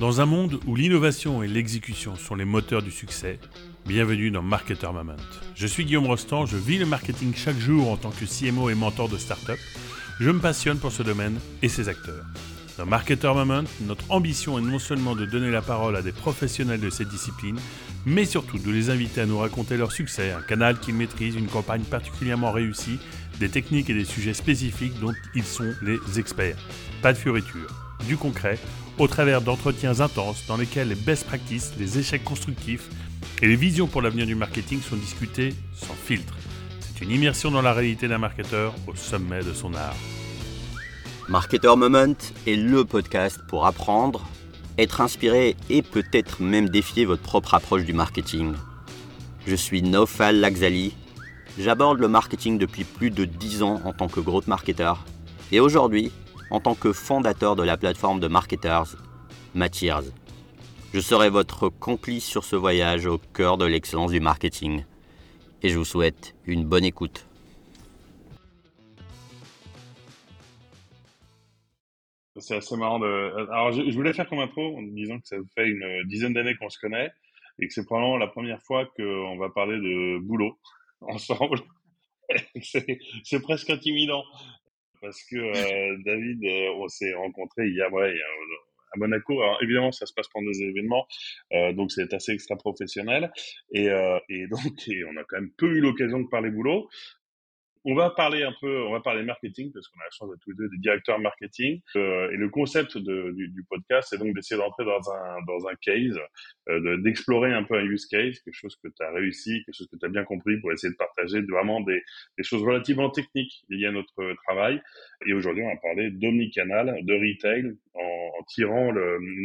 Dans un monde où l'innovation et l'exécution sont les moteurs du succès, bienvenue dans Marketer Moment. Je suis Guillaume Rostand, je vis le marketing chaque jour en tant que CMO et mentor de start-up. Je me passionne pour ce domaine et ses acteurs. Dans Marketer Moment, notre ambition est non seulement de donner la parole à des professionnels de cette discipline, mais surtout de les inviter à nous raconter leur succès, un canal qu'ils maîtrisent, une campagne particulièrement réussie, des techniques et des sujets spécifiques dont ils sont les experts. Pas de fioritures, du concret, au travers d'entretiens intenses dans lesquels les best practices, les échecs constructifs et les visions pour l'avenir du marketing sont discutés sans filtre. C'est une immersion dans la réalité d'un marketeur au sommet de son art. Marketer Moment est le podcast pour apprendre, être inspiré et peut-être même défier votre propre approche du marketing. Je suis Nofal Laxali. J'aborde le marketing depuis plus de 10 ans en tant que growth marketer. Et aujourd'hui, en tant que fondateur de la plateforme de marketers Matiers. Je serai votre complice sur ce voyage au cœur de l'excellence du marketing. Et je vous souhaite une bonne écoute. C'est assez marrant de. Alors, je, voulais faire comme intro en disant que ça fait une dizaine d'années qu'on se connaît et que c'est probablement la première fois qu'on va parler de boulot ensemble. c'est presque intimidant parce que euh, David, euh, on s'est rencontrés il y a, ouais, à Monaco. Alors évidemment, ça se passe pendant des événements, euh, donc c'est assez extra professionnel. Et, euh, donc, on a quand même peu eu l'occasion de parler boulot. On va parler un peu, on va parler marketing parce qu'on a la chance d'être tous les deux des directeurs marketing. Euh, et le concept de, du, podcast, c'est donc d'essayer d'entrer dans un dans un case, euh, d'explorer un peu un use case, quelque chose que tu as réussi, quelque chose que tu as bien compris pour essayer de partager vraiment des, des choses relativement techniques liées à notre travail. Et aujourd'hui, on va parler d'omnicanal, de retail, en, en tirant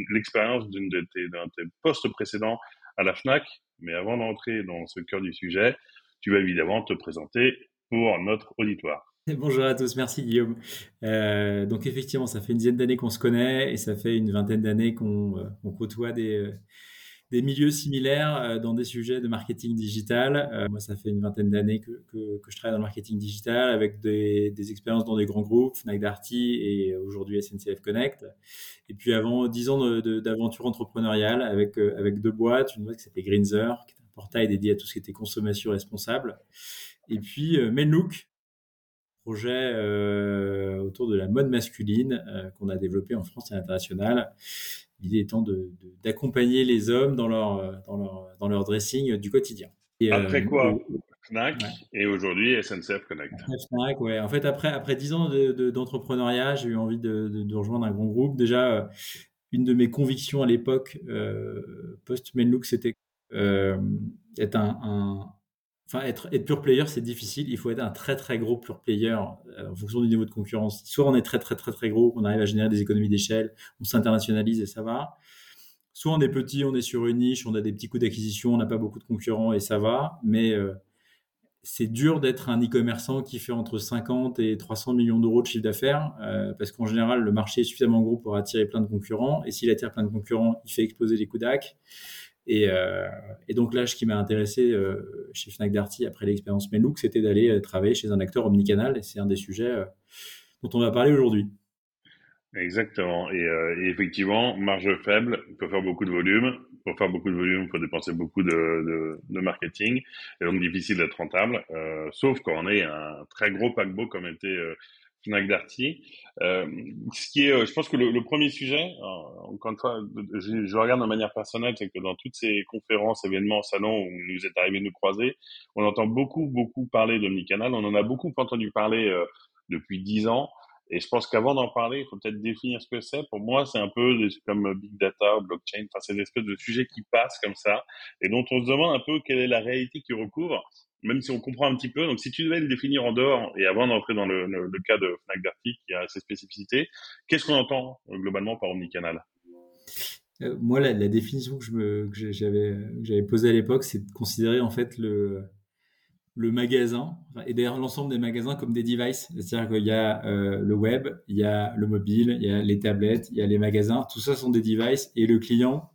l'expérience d'une de tes, d'un tes postes précédents à la Fnac. Mais avant d'entrer dans ce cœur du sujet, tu vas évidemment te présenter pour notre auditoire. Bonjour à tous, merci Guillaume. Euh, donc effectivement, ça fait une dizaine d'années qu'on se connaît et ça fait une vingtaine d'années qu'on euh, côtoie des, euh, des, milieux similaires dans des sujets de marketing digital. Moi, ça fait une vingtaine d'années que, je travaille dans le marketing digital avec des, des expériences dans des grands groupes, Fnac Darty et aujourd'hui SNCF Connect. Et puis avant, dix ans d'aventure entrepreneuriale avec, avec deux boîtes, une boîte qui s'appelait Greenzer, qui est un portail dédié à tout ce qui était consommation responsable et puis euh, Menlook, projet euh, autour de la mode masculine euh, qu'on a développé en France et à l'international. L'idée étant d'accompagner de, les hommes dans leur, dans leur, dans leur dressing du quotidien. Et, après quoi Fnac et aujourd'hui SNCF Connect. Fnac, ouais. En fait, après, après 10 ans d'entrepreneuriat, de, j'ai eu envie de, rejoindre un grand groupe. Déjà, une de mes convictions à l'époque, euh, post-Menlook, c'était euh, être un, un, Enfin, être, être pure player, c'est difficile. Il faut être un très très gros pure player euh, en fonction du niveau de concurrence. Soit on est très très très très gros, on arrive à générer des économies d'échelle, on s'internationalise et ça va. Soit on est petit, on est sur une niche, on a des petits coûts d'acquisition, on n'a pas beaucoup de concurrents et ça va. Mais euh, c'est dur d'être un e-commerçant qui fait entre 50 et 300 millions d'euros de chiffre d'affaires euh, parce qu'en général, le marché est suffisamment gros pour attirer plein de concurrents. Et s'il attire plein de concurrents, il fait exploser les coûts d'acquisition. Et, euh, et, donc là, ce qui m'a intéressé euh, chez Fnac Darty après l'expérience Menlook, c'était d'aller euh, travailler chez un acteur omnicanal. Et c'est un des sujets dont on va parler aujourd'hui. Exactement. Et, effectivement, marge faible, il faut faire beaucoup de volume. Pour faire beaucoup de volume, il faut dépenser beaucoup de, de marketing. Et donc difficile d'être rentable, sauf quand on est un très gros paquebot comme était Darty. Euh, ce qui est, euh, je pense que le, le premier sujet, euh, encore une fois, je, je, regarde de manière personnelle, c'est que dans toutes ces conférences, événements, salons où nous est arrivé de nous croiser, on entend beaucoup, beaucoup parler d'omnicanal. On en a beaucoup entendu parler euh, depuis dix ans. Et je pense qu'avant d'en parler, il faut peut-être définir ce que c'est. Pour moi, c'est un peu comme big data, blockchain. Enfin, c'est une espèce de sujet qui passe comme ça et dont on se demande un peu quelle est la réalité qui recouvre même si on comprend un petit peu. Donc, si tu devais le définir en dehors, et avant d'entrer dans le, cas de Fnac Darty, qui a ses spécificités, qu'est-ce qu'on entend euh, globalement par omnicanal? Euh, Moi, la, définition que, j'avais posée à l'époque, c'est de considérer en fait le, le magasin, et d'ailleurs l'ensemble des magasins comme des devices. C'est-à-dire qu'il y a euh, le web, il y a le mobile, il y a les tablettes, il y a les magasins. Tout ça sont des devices, et le client,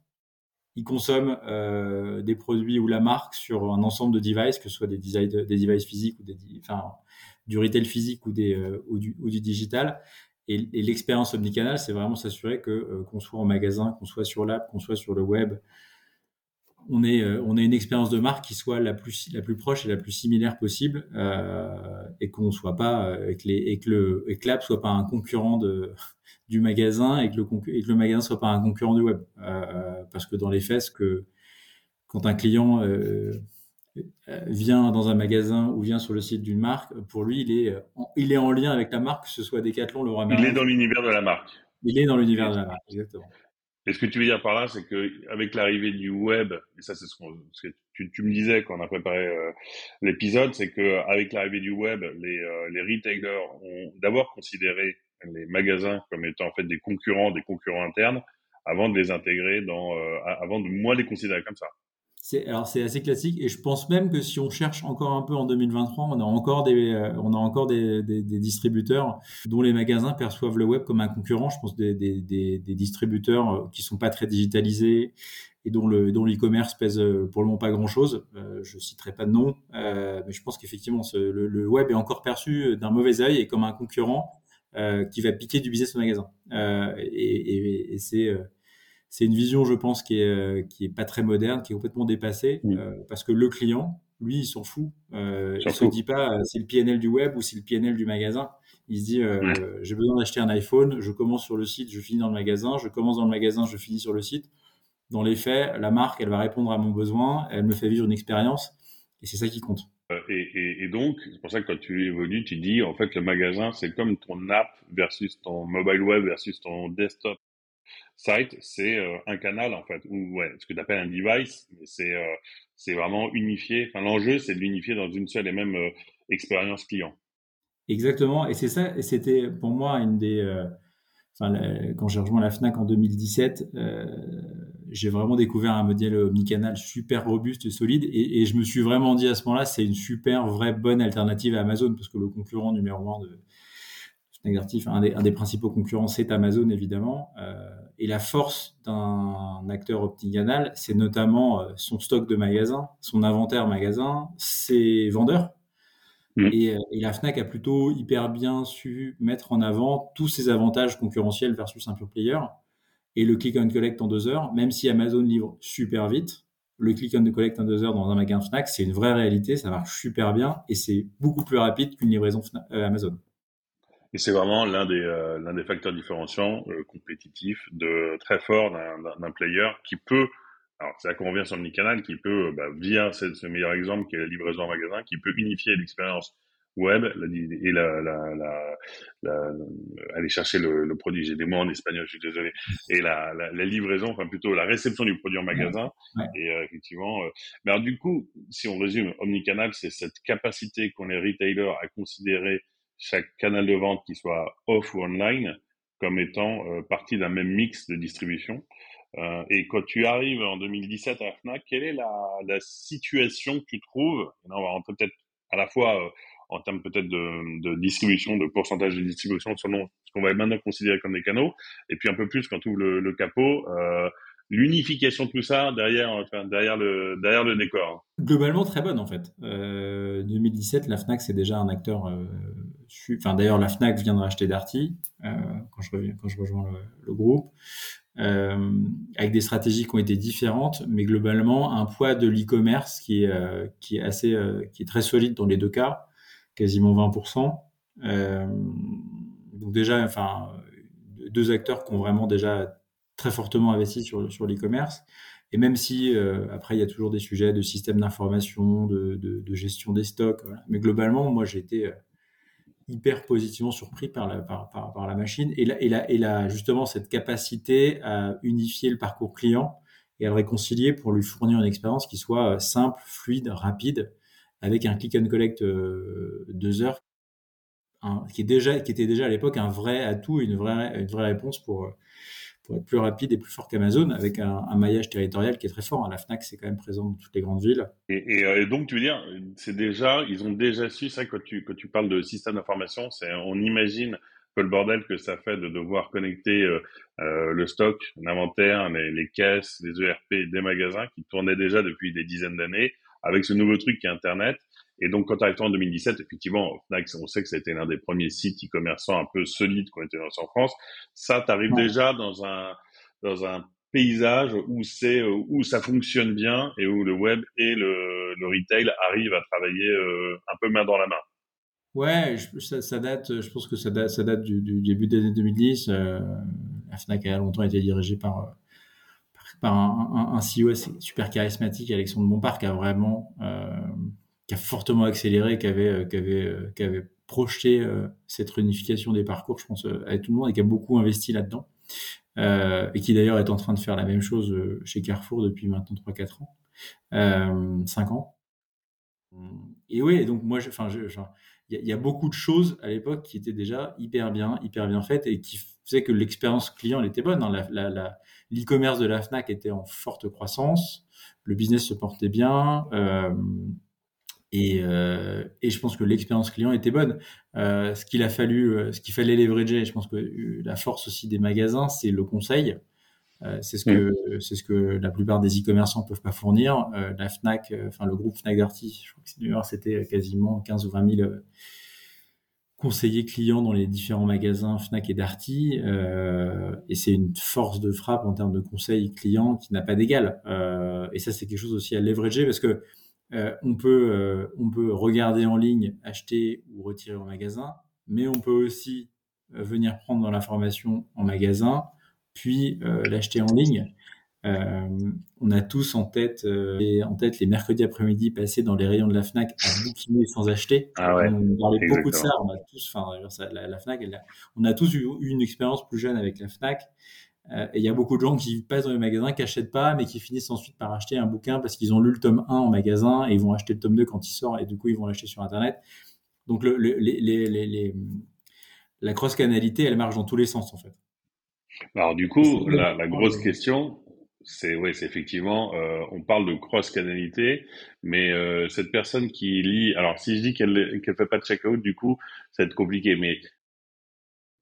ils consomment euh, des produits ou la marque sur un ensemble de devices, que ce soit des, des devices physiques ou des, du retail physique ou, des, euh, ou, du, ou du digital. Et, l'expérience omnicanal, c'est vraiment s'assurer que qu'on soit en magasin, qu'on soit sur l'app, qu'on soit sur le web, on est on a une expérience de marque qui soit la plus la plus proche et la plus similaire possible et qu'on soit pas avec les et que le et que l'app soit pas un concurrent de du magasin et que le et que le magasin soit pas un concurrent du web parce que dans les faits que quand un client euh, vient dans un magasin ou vient sur le site d'une marque, pour lui, il est, en, il est en lien avec la marque, que ce soit Decathlon, Leroy Merlin. Il est dans l'univers de la marque. Il est dans l'univers de la marque, exactement. Et ce que tu veux dire par là, c'est que avec l'arrivée du web, et ça c'est ce, que tu, tu, me disais quand on a préparé euh, l'épisode, c'est que avec l'arrivée du web, les, euh, les retailers ont d'abord considéré les magasins comme étant en fait des concurrents, des concurrents internes, avant de les intégrer dans, avant de moins les considérer comme ça. C'est alors c'est assez classique et je pense même que si on cherche encore un peu en 2023, on a encore des euh, on a encore des, distributeurs dont les magasins perçoivent le web comme un concurrent. Je pense des, des, distributeurs euh, qui sont pas très digitalisés et dont le dont l'e-commerce pèse euh, pour le moment pas grand chose. Euh, je citerai pas de nom, mais je pense qu'effectivement le, web est encore perçu d'un mauvais œil et comme un concurrent qui va piquer du business au magasin. et c'est c'est une vision, je pense, qui est, euh, qui est pas très moderne, qui est complètement dépassée, euh, parce que le client, lui, il s'en fout. Euh, il se dit pas euh, c'est le PNL du web ou c'est le PNL du magasin. Il se dit j'ai besoin d'acheter un iPhone, je commence sur le site, je finis dans le magasin, je commence dans le magasin, je finis sur le site. Dans les faits, la marque, elle va répondre à mon besoin, elle me fait vivre une expérience, et c'est ça qui compte. Et, et, et, donc, c'est pour ça que quand tu évolues, tu dis, en fait, le magasin, c'est comme ton app versus ton mobile web versus ton desktop Site, c'est euh, un canal en fait, ou ce que tu appelles un device, mais c'est euh, c'est vraiment unifié. Enfin, l'enjeu, c'est de l'unifier dans une seule et même euh, expérience client. Exactement, et c'est ça, et c'était pour moi une des. enfin, quand j'ai rejoint la Fnac en 2017, j'ai vraiment découvert un modèle omnicanal super robuste et solide, et je me suis vraiment dit à ce moment-là, c'est une super, vraie, bonne alternative à Amazon, parce que le concurrent numéro un de, un des, un des principaux concurrents, c'est Amazon évidemment. Euh, et la force d'un acteur omnicanal, c'est notamment euh, son stock de magasins, son inventaire magasin, ses vendeurs. Mmh. Et, euh, et, la Fnac a plutôt hyper bien su mettre en avant tous ses avantages concurrentiels versus un pure player. Et le click and collect en deux heures, même si Amazon livre super vite, le click and collect en deux heures dans un magasin Fnac, c'est une vraie réalité, ça marche super bien et c'est beaucoup plus rapide qu'une livraison Amazon. Et c'est vraiment l'un des, euh, l'un des facteurs différenciants euh, compétitifs de très fort d'un player qui peut, alors c'est là qu'on revient sur le canal, qui peut, euh, bah, via ce, ce, meilleur exemple qui est la livraison en magasin, qui peut unifier l'expérience web et la, la, la, la, aller chercher le, le produit. J'ai des mots en espagnol, je suis désolé. Et la, la, la, livraison, enfin plutôt la réception du produit en magasin. Et euh, effectivement, euh, mais alors du coup, si on résume, omnicanal, c'est cette capacité qu'ont les retailers à considérer chaque canal de vente, qui soit off ou online, comme étant euh, partie d'un même mix de distribution. Euh, et quand tu arrives en 2017 à Fnac, quelle est la, la situation que tu trouves? Là, on va rentrer peut-être à la fois euh, en termes peut-être de, distribution, de pourcentage de distribution selon ce qu'on va maintenant considérer comme des canaux, et puis un peu plus quand tu ouvres le, capot, l'unification de tout ça derrière, le, derrière le décor. Globalement, très bonne en fait. Euh, 2017, la Fnac, c'est déjà un acteur. Enfin, d'ailleurs, la Fnac vient de racheter Darty euh, quand, je reviens, quand je rejoins le, groupe. Euh, avec des stratégies qui ont été différentes, mais globalement un poids de l'e-commerce qui est euh, assez qui est très solide dans les deux cas, quasiment 20%. donc déjà, enfin deux acteurs qui ont vraiment déjà très fortement investi sur, sur l'e-commerce. Et même si après il y a toujours des sujets de système d'information, de, gestion des stocks, mais globalement moi j'ai été hyper positivement surpris par la, par, par, la machine et là, et, là, et là justement cette capacité à unifier le parcours client et à le réconcilier pour lui fournir une expérience qui soit euh, simple, fluide, rapide, avec un click and collect euh, deux heures, qui est déjà qui était déjà à l'époque un vrai atout, une une vraie réponse pour être plus rapide et plus fort qu'Amazon, avec un, maillage territorial qui est très fort. La Fnac, c'est quand même présent dans toutes les grandes villes. Et, euh, donc, tu veux dire, c'est déjà, ils ont déjà su ça quand tu quand tu parles de système d'information, c'est on imagine que le bordel que ça fait de devoir connecter euh, euh, le stock, l'inventaire, les, caisses, les ERP des magasins qui tournaient déjà depuis des dizaines d'années avec ce nouveau truc qui est Internet Et donc, quand tu arrives en 2017, effectivement, Fnac, on sait que ça a été l'un des premiers sites e-commerçants un peu solides qui ont été lancés en France. Ça, tu arrives déjà dans un, dans un paysage où c'est où ça fonctionne bien et où le web et le, le retail arrivent à travailler euh, un peu main dans la main. Ouais, ça, ça, date, je pense que ça date, ça date du, du début des années 2010. Euh, la Fnac a longtemps été dirigée par par un, un, un CEO super charismatique, Alexandre Bompard, qui a vraiment, euh, qui a fortement accéléré, qui avait, euh, qui avait, euh, qui avait projeté euh, cette réunification des parcours, je pense, avec tout le monde et qui a beaucoup investi là-dedans. Et qui d'ailleurs est en train de faire la même chose chez Carrefour depuis maintenant 3-4 ans, euh, 5 ans. Et oui, donc moi, enfin, il y, a beaucoup de choses à l'époque qui étaient déjà hyper bien, hyper bien faites et qui faisaient que l'expérience client était bonne. Hein. L'e-commerce de la Fnac était en forte croissance, le business se portait bien. Et, euh, et, je pense que l'expérience client était bonne. Euh, ce qu'il a fallu, euh, ce qu'il fallait leverager, je pense que euh, la force aussi des magasins, c'est le conseil. Euh, c'est ce que mmh. c'est ce que la plupart des e-commerçants peuvent pas fournir. Euh, la Fnac, enfin le groupe Fnac Darty, je crois que c'était quasiment 15 ou 20 000 conseillers clients dans les différents magasins Fnac et Darty. et c'est une force de frappe en termes de conseil client qui n'a pas d'égal. et ça, c'est quelque chose aussi à leverager parce que euh, on, peut, euh, on peut regarder en ligne, acheter ou retirer au magasin, mais on peut aussi euh, venir prendre dans l'information en magasin, puis l'acheter en ligne. on a tous en tête, les, en tête les mercredis après-midi passés dans les rayons de la Fnac à bouquiner sans acheter. Ah ouais, on parlait beaucoup de ça. On a tous, enfin, la, la, Fnac, elle on a tous eu une expérience plus jeune avec la Fnac. Euh, et il y a beaucoup de gens qui passent dans les magasins, qui n'achètent pas, mais qui finissent ensuite par acheter un bouquin parce qu'ils ont lu le tome 1 en magasin et ils vont acheter le tome 2 quand il sort et du coup ils vont l'acheter sur Internet. Donc le, les, les, les, la cross-canalité, elle marche dans tous les sens en fait. Alors du coup, la, la grosse question, c'est ouais, c'est effectivement, euh, on parle de cross-canalité, mais euh, cette personne qui lit, alors si je dis qu'elle qu'elle fait pas de check-out, du coup, ça va être compliqué, mais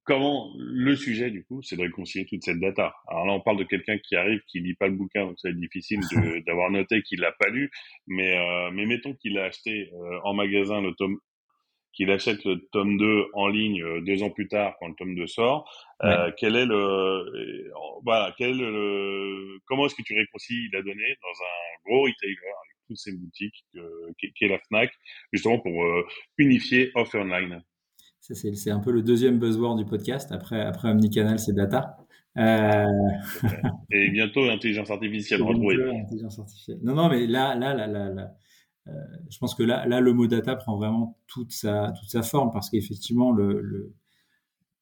comment le sujet du coup, c'est de réconcilier toute cette data. Alors là, on parle de quelqu'un qui arrive, qui lit pas le bouquin, donc c'est difficile d'avoir noté qu'il l'a pas lu. Mais euh, mais mettons qu'il a acheté euh, en magasin le tome, qu'il achète le tome 2 en ligne euh, deux ans plus tard quand le tome 2 sort. Euh, quel est le voilà, quel est le comment est-ce que tu réconcilies la donnée dans un gros retailer avec toutes ces boutiques qui, qui, est la Fnac, justement pour unifier off online? C'est un peu le deuxième buzzword du podcast. Après, après Omnicanal, c'est data. Euh... Et bientôt intelligence artificielle. Non, non, mais là, là, là, là, là euh, je pense que là, là, le mot data prend vraiment toute sa, toute sa forme parce qu'effectivement, le, le,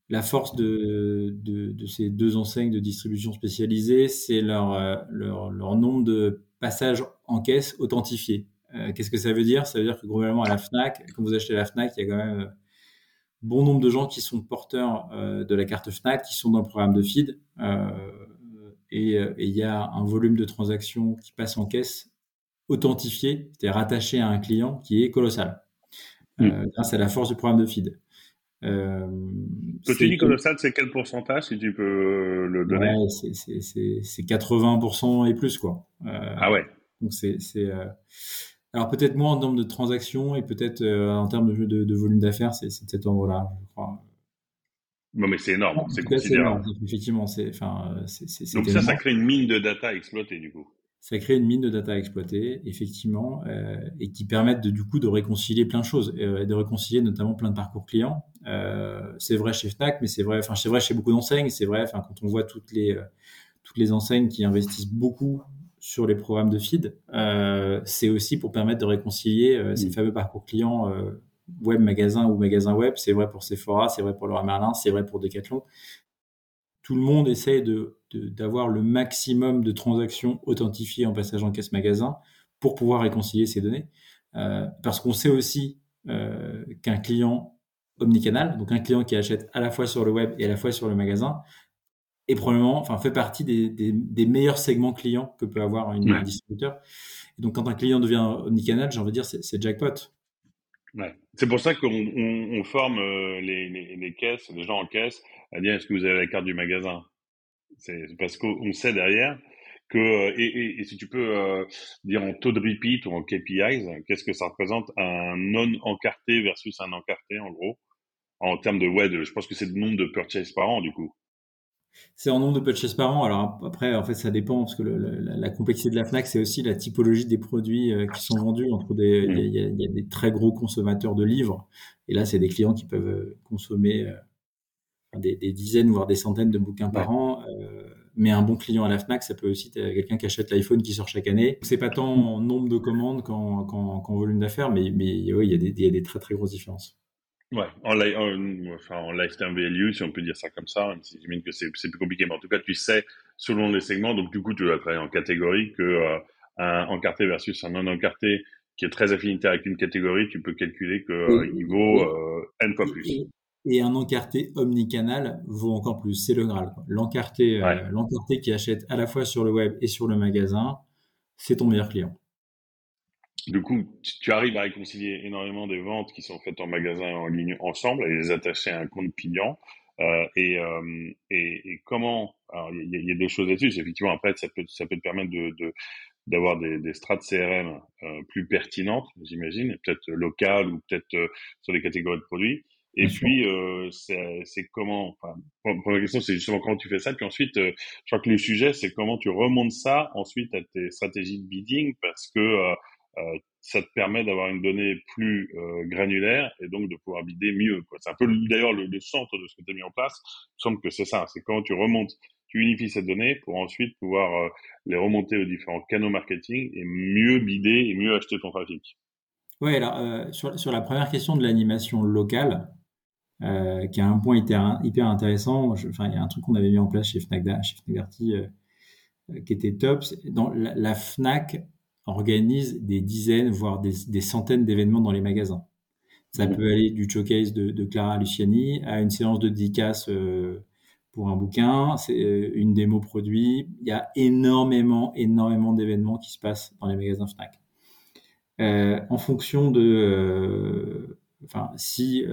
la force de, de, de, ces deux enseignes de distribution spécialisée, c'est leur, euh, leur, leur, nombre de passages en caisse authentifiés. Euh, Qu'est-ce que ça veut dire? Ça veut dire que globalement à la Fnac, quand vous achetez la Fnac, il y a quand même bon nombre de gens qui sont porteurs euh, de la carte Fnac, qui sont dans le programme de feed. Euh, et il y a un volume de transactions qui passe en caisse authentifié, c'est-à-dire rattaché à un client qui est colossal, euh, mm. grâce à la force du programme de feed. Euh, Quand tu dis colossal, c'est quel pourcentage, si tu peux le donner ouais, C'est 80% et plus, quoi. Euh, ah ouais Donc c'est alors peut-être moins en termes de transactions et peut-être euh, en termes de, de, de volume d'affaires, c'est cet endroit-là, je crois. Non, mais c'est énorme, c'est considérable. Effectivement, c'est, enfin, euh, Donc ça, ça crée une mine de data à exploiter, du coup. Ça crée une mine de data à exploiter, effectivement, euh, et qui permettent de, du coup de réconcilier plein de choses, euh, de réconcilier notamment plein de parcours clients. Euh, c'est vrai chez Fnac, mais c'est vrai, enfin, c'est vrai chez beaucoup d'enseignes. C'est vrai, enfin, quand on voit toutes les toutes les enseignes qui investissent beaucoup sur les programmes de feed, euh, c'est aussi pour permettre de réconcilier euh, ces mm. fameux parcours clients euh, web magasin ou magasin web. C'est vrai pour Sephora, c'est vrai pour Laura Merlin, c'est vrai pour Decathlon. Tout le monde essaie de, d'avoir le maximum de transactions authentifiées en passage en caisse magasin pour pouvoir réconcilier ces données. Euh, parce qu'on sait aussi euh, qu'un client omnicanal, donc un client qui achète à la fois sur le web et à la fois sur le magasin, et probablement, enfin, fait partie des, des, des, meilleurs segments clients que peut avoir une, un distributeur. Et donc, quand un client devient omnicanal, j'ai envie de dire, c'est jackpot. Ouais. C'est pour ça qu'on on, on forme euh, les, les, les, caisses, les gens en caisse, à dire est-ce que vous avez la carte du magasin? C'est parce qu'on sait derrière que et, et, si tu peux dire en taux de repeat ou en KPIs, qu'est-ce que ça représente un non encarté versus un encarté en gros? En termes de ouais, je pense que c'est le nombre de purchases par an du coup. C'est en nombre de purchases par an. Alors après, en fait, ça dépend parce que la, complexité de la Fnac, c'est aussi la typologie des produits qui sont vendus. Entre des, il y, a, y, a des très gros consommateurs de livres, et là, c'est des clients qui peuvent consommer des, dizaines voire des centaines de bouquins par an. Euh, mais un bon client à la Fnac, ça peut aussi être quelqu'un qui achète l'iPhone qui sort chaque année. C'est pas tant en nombre de commandes qu'en volume d'affaires, mais, mais oui, il y, a des, il y a des très très grosses différences. Ouais, en, en, enfin, en lifetime value, si on peut dire ça comme ça, même si j'imagine que c'est plus compliqué, mais en tout cas, tu sais, selon les segments, donc du coup, tu vas travailler en catégorie, que euh, un encarté versus un non encarté qui est très affinité avec une catégorie, tu peux calculer qu'il euh, vaut euh, N fois plus. Et un encarté omnicanal vaut encore plus. C'est le Graal. L'encarté, l'encarté qui achète à la fois sur le web et sur le magasin, c'est ton meilleur client. Du coup, tu arrives à réconcilier énormément des ventes qui sont faites en magasin et en ligne ensemble, à les attacher à un compte client. Euh, et, euh, et, et, comment Alors, il y, y, a deux choses là-dessus. Effectivement, après, ça peut, ça peut te permettre de, de d'avoir des, des strates CRM euh, plus pertinentes, j'imagine, peut-être locales ou peut-être euh, sur les catégories de produits. Et puis, euh, c'est comment, enfin, première question, c'est justement comment tu fais ça. Puis ensuite, euh, je crois que le sujet, c'est comment tu remontes ça ensuite à tes stratégies de bidding parce que ça te permet d'avoir une donnée plus euh, granulaire et donc de pouvoir bidder mieux. C'est un peu d'ailleurs le, centre de ce que tu as mis en place. Il me semble que c'est ça, c'est comment tu remontes, tu unifies ces données pour ensuite pouvoir les remonter aux différents canaux marketing et mieux bidder et mieux acheter ton trafic. Oui, alors sur, la première question de l'animation locale, euh, qui a un point hyper, intéressant. enfin, il y a un truc qu'on avait mis en place chez Fnac, chez Fnac euh, euh, qui était top. Dans la, Fnac organise des dizaines, voire des, des centaines d'événements dans les magasins. Ça mmh. peut aller du showcase de, de, Clara Luciani à une séance de dédicace euh, pour un bouquin, c'est une démo produit. Il y a énormément, énormément d'événements qui se passent dans les magasins Fnac. Euh, en fonction de, enfin, si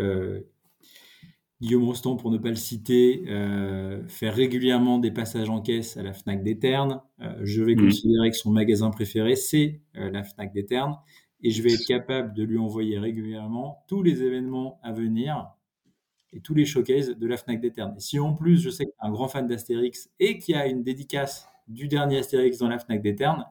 Guillaume Rostand, pour ne pas le citer, euh, fait régulièrement des passages en caisse à la Fnac des Ternes. Euh, je vais mmh. considérer que son magasin préféré, c'est euh, la Fnac des Ternes. Et je vais être capable de lui envoyer régulièrement tous les événements à venir et tous les showcases de la Fnac des Ternes. Et si en plus, je sais est un grand fan d'Astérix et qu'il y a une dédicace du dernier Astérix dans la Fnac des Ternes,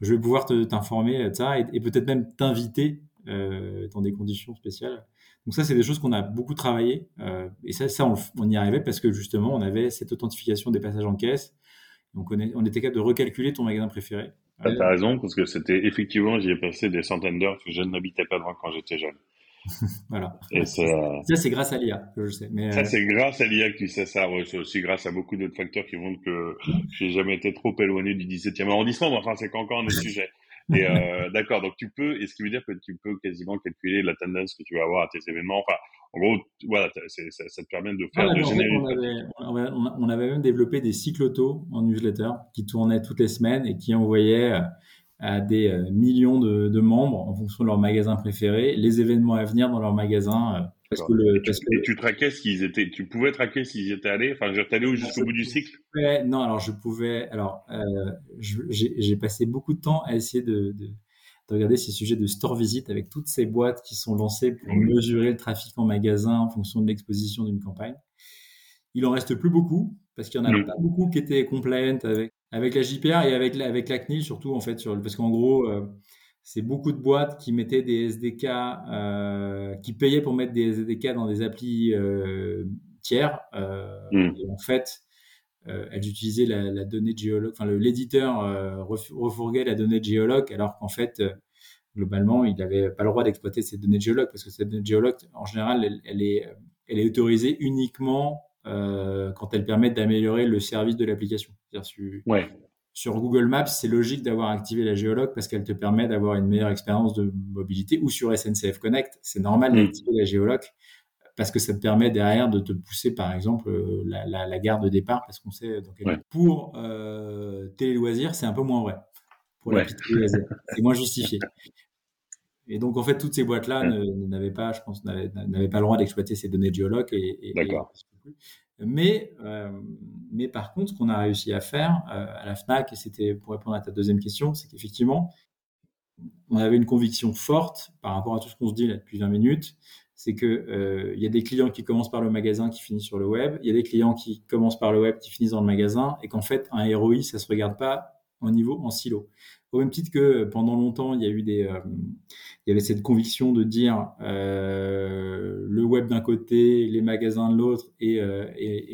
je vais pouvoir t'informer de ça et, et peut-être même t'inviter dans des conditions spéciales donc ça, c'est des choses qu'on a beaucoup travaillé. Euh, et ça, ça on, y arrivait parce que justement, on avait cette authentification des passages en caisse. Donc on, on était capable de recalculer ton magasin préféré. Tu as raison, parce que c'était effectivement, j'y ai passé des centaines d'heures que je n'habitais pas devant quand j'étais jeune. voilà. Et ça, c'est grâce à l'IA, je sais. Mais ça, euh, c'est grâce à l'IA que tu sais ça. c'est aussi grâce à beaucoup d'autres facteurs qui montrent que j'ai jamais été trop éloigné du 17e arrondissement. Mais enfin, c'est qu'encore un autre sujet. Et euh, d'accord, donc tu peux, et ce qui veut dire que tu peux quasiment calculer la tendance que tu vas avoir à tes événements. Enfin, en gros, voilà, ça, ça, te permet de faire, de générer. on, avait, on, avait, même développé des cycles auto en newsletter qui tournaient toutes les semaines et qui envoyaient euh, à des euh, millions de, de membres en fonction de leur magasin préféré les événements à venir dans leur magasin et, tu, traquais s'ils étaient, tu pouvais traquer s'ils étaient allés? Enfin, tu allé jusqu'au bout du cycle? non, alors je pouvais. Alors, euh, j'ai passé beaucoup de temps à essayer de, de, de, regarder ces sujets de store visit avec toutes ces boîtes qui sont lancées pour mesurer le trafic en magasin en fonction de l'exposition d'une campagne. Il en reste plus beaucoup parce qu'il y en a pas beaucoup qui étaient compliant avec avec la JPR et avec la, avec la CNIL surtout en fait sur parce qu'en gros. Euh, c'est beaucoup de boîtes qui mettaient des SDK, euh, qui payaient pour mettre des SDK dans des applis euh, tiers. Euh, hmm. Et en fait, euh, elles utilisaient la, la donnée géologue, enfin l'éditeur euh, refourguait la donnée de géologue, alors qu'en fait, euh, globalement, il n'avait pas le droit d'exploiter ces données de géologue, parce que cette donnée de géologue, en général, elle, elle est, elle est autorisée uniquement quand elle permet d'améliorer le service de l'application. Ouais sur Google Maps, c'est logique d'avoir activé la géologue parce qu'elle te permet d'avoir une meilleure expérience de mobilité ou sur SNCF Connect, c'est normal mm. d'activer la géologue parce que ça te permet derrière de te pousser par exemple euh, la, la, la gare de départ parce qu'on sait pour euh, loisirs c'est un peu moins vrai pour ouais. la c'est moins justifié et donc en fait toutes ces boîtes là n'avaient pas je pense n'avaient pas le droit d'exploiter ces données de géologue et, et, D'accord. Mais euh, Mais par contre, ce qu'on a réussi à faire à la FNAC, et c'était pour répondre à ta deuxième question, c'est qu'effectivement, on avait une conviction forte par rapport à tout ce qu'on se dit là depuis 20 minutes, c'est que euh, il y a des clients qui commencent par le magasin qui finissent sur le web, il y a des clients qui commencent par le web qui finissent dans le magasin, et qu'en fait un ROI ça se regarde pas en niveau en silo. Au même titre que pendant longtemps, il y euh, avait cette conviction de dire euh, le web d'un côté, les magasins de l'autre, et, euh,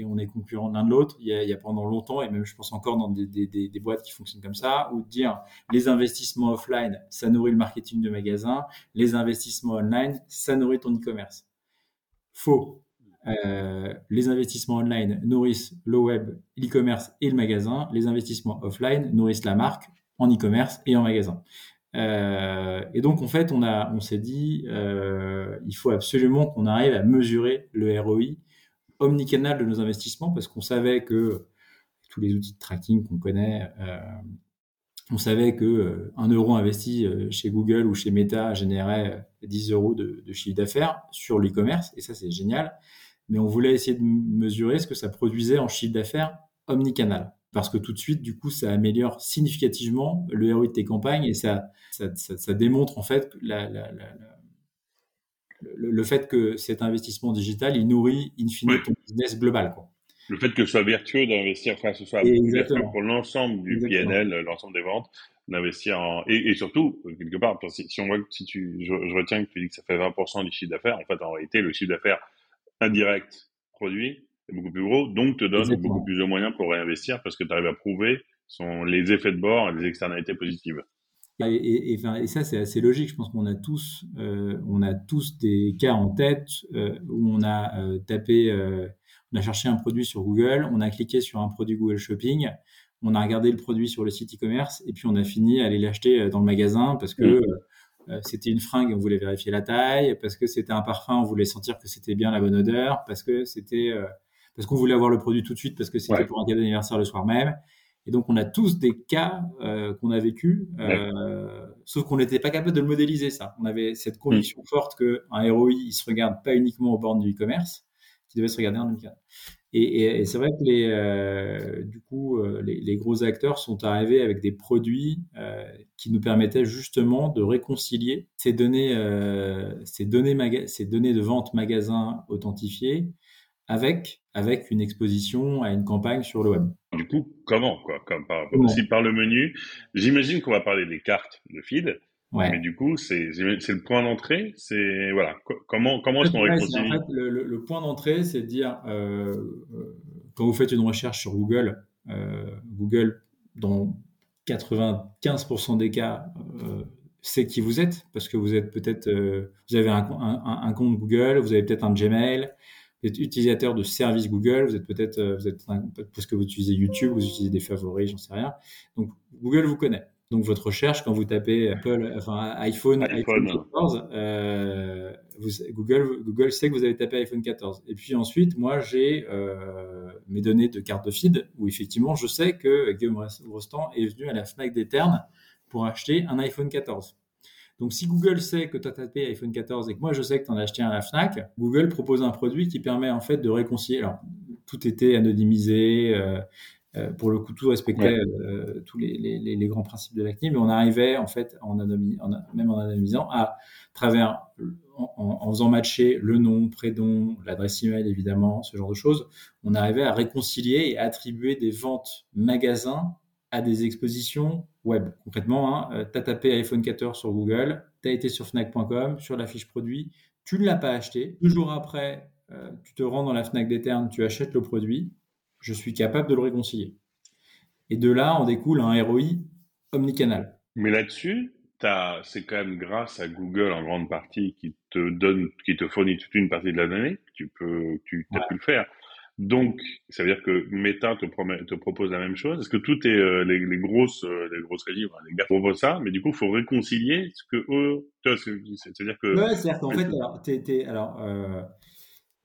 on est concurrent l'un de l'autre. Il, y a pendant longtemps, et même je pense encore dans des, boîtes qui fonctionnent comme ça, ou de dire les investissements offline, ça nourrit le marketing de magasin, les investissements online, ça nourrit ton e-commerce. Faux. Les investissements online nourrissent le web, l'e-commerce et le magasin. Les investissements offline nourrissent la marque, en e-commerce et en magasin. Euh, et donc en fait, on s'est dit, euh, il faut absolument qu'on arrive à mesurer le ROI omnicanal de nos investissements parce qu'on savait que tous les outils de tracking qu'on connaît, euh, on savait que euh, un euro investi chez Google ou chez Meta générait 10 euros de chiffre d'affaires sur l'e-commerce et ça c'est génial. Mais on voulait essayer de mesurer ce que ça produisait en chiffre d'affaires omnicanal parce que tout de suite, du coup, ça améliore significativement le ROI de tes campagnes et ça, ça, ça, démontre en fait la, la, la, le, fait que cet investissement digital, il nourrit in fine ton business global. Quoi. Le fait que ce soit vertueux d'investir, enfin, que ce soit vertueux pour l'ensemble du PNL, l'ensemble des ventes, d'investir en et, et, surtout quelque part si, si on voit si tu je, je, retiens que tu dis que ça fait 20% du chiffre d'affaires en fait en réalité le chiffre d'affaires indirect produit beaucoup plus gros, donc te donne beaucoup plus de moyens pour réinvestir parce que tu arrives à prouver son, les effets de bord et les externalités positives. Et, et, et, ça, c'est assez logique. Je pense qu'on a tous, euh, on a tous des cas en tête euh, où on a euh, tapé, on a cherché un produit sur Google, on a cliqué sur un produit Google Shopping, on a regardé le produit sur le site e-commerce et puis on a fini à aller l'acheter dans le magasin parce que mm. C'était une fringue, on voulait vérifier la taille, parce que c'était un parfum, on voulait sentir que c'était bien la bonne odeur, parce que c'était parce qu'on voulait avoir le produit tout de suite, parce que c'était pour un cadeau d'anniversaire le soir même. Et donc, on a tous des cas euh, qu'on a vécu, euh, sauf qu'on n'était pas capable de le modéliser, ça. On avait cette conviction mm. forte qu'un ROI, il se regarde pas uniquement aux bornes du e-commerce, il devait se regarder en cas. Et, et, et c'est vrai que les, euh, du coup, les, les, gros acteurs sont arrivés avec des produits qui nous permettaient justement de réconcilier ces données, ces données, ces données de vente magasin authentifiées avec, avec une exposition à une campagne sur le web. Du coup, comment quoi Comme par, Aussi par le menu. J'imagine qu'on va parler des cartes de feed. Ouais. Mais du coup, c'est le point d'entrée. C'est voilà. Comment comment est-ce qu'on réconcilie En fait, le, le, le point d'entrée, c'est de dire euh, euh, quand vous faites une recherche sur Google, euh, Google dans 95% des cas euh, sait qui vous êtes parce que vous êtes peut-être vous avez un, un, un, compte Google, vous avez peut-être un Gmail, vous êtes utilisateur de services Google, vous êtes peut-être, euh, vous êtes parce que vous utilisez YouTube, vous utilisez des favoris, j'en sais rien. Donc Google vous connaît. Donc votre recherche, quand vous tapez Apple, enfin iPhone, iPhone, 14, euh, vous, Google, Google sait que vous avez tapé iPhone 14. Et puis ensuite, moi j'ai euh, mes données de carte de feed où effectivement je sais que Guillaume Rostand est venu à la Fnac d'Eterne pour acheter un iPhone 14. Donc, si Google sait que tu as tapé iPhone 14 et que moi je sais que tu en as acheté un à la Fnac, Google propose un produit qui permet en fait de réconcilier. Alors, tout était anonymisé. Euh, euh, pour le coup, tout respectait euh, tous les, les, les, grands principes de l'ACNI, mais on arrivait en fait, en même en anonymisant, à travers, en, en, faisant matcher le nom, prénom, l'adresse email évidemment, ce genre de choses, on arrivait à réconcilier et attribuer des ventes magasins à des expositions web. Concrètement, hein, euh, tu as tapé iPhone 14 sur Google, tu as été sur Fnac.com, sur la fiche produit, tu ne l'as pas acheté. Deux jours après, euh, tu te rends dans la Fnac d'Eterne, tu achètes le produit, je suis capable de le réconcilier. Et de là, on découle un ROI omnicanal. Mais là-dessus, c'est quand même grâce à Google en grande partie qui te donne, qui te fournit toute une partie de la donnée. Tu peux, tu as pu le faire. Donc, ça veut dire que Meta te, promet, te propose la même chose. Est-ce que tout est euh, les, les, grosses, euh, les grosses régies, les gars proposent ça, mais du coup, il faut réconcilier ce que eux, c'est-à-dire que. Ouais, c'est-à-dire qu'en fait, alors, alors, euh,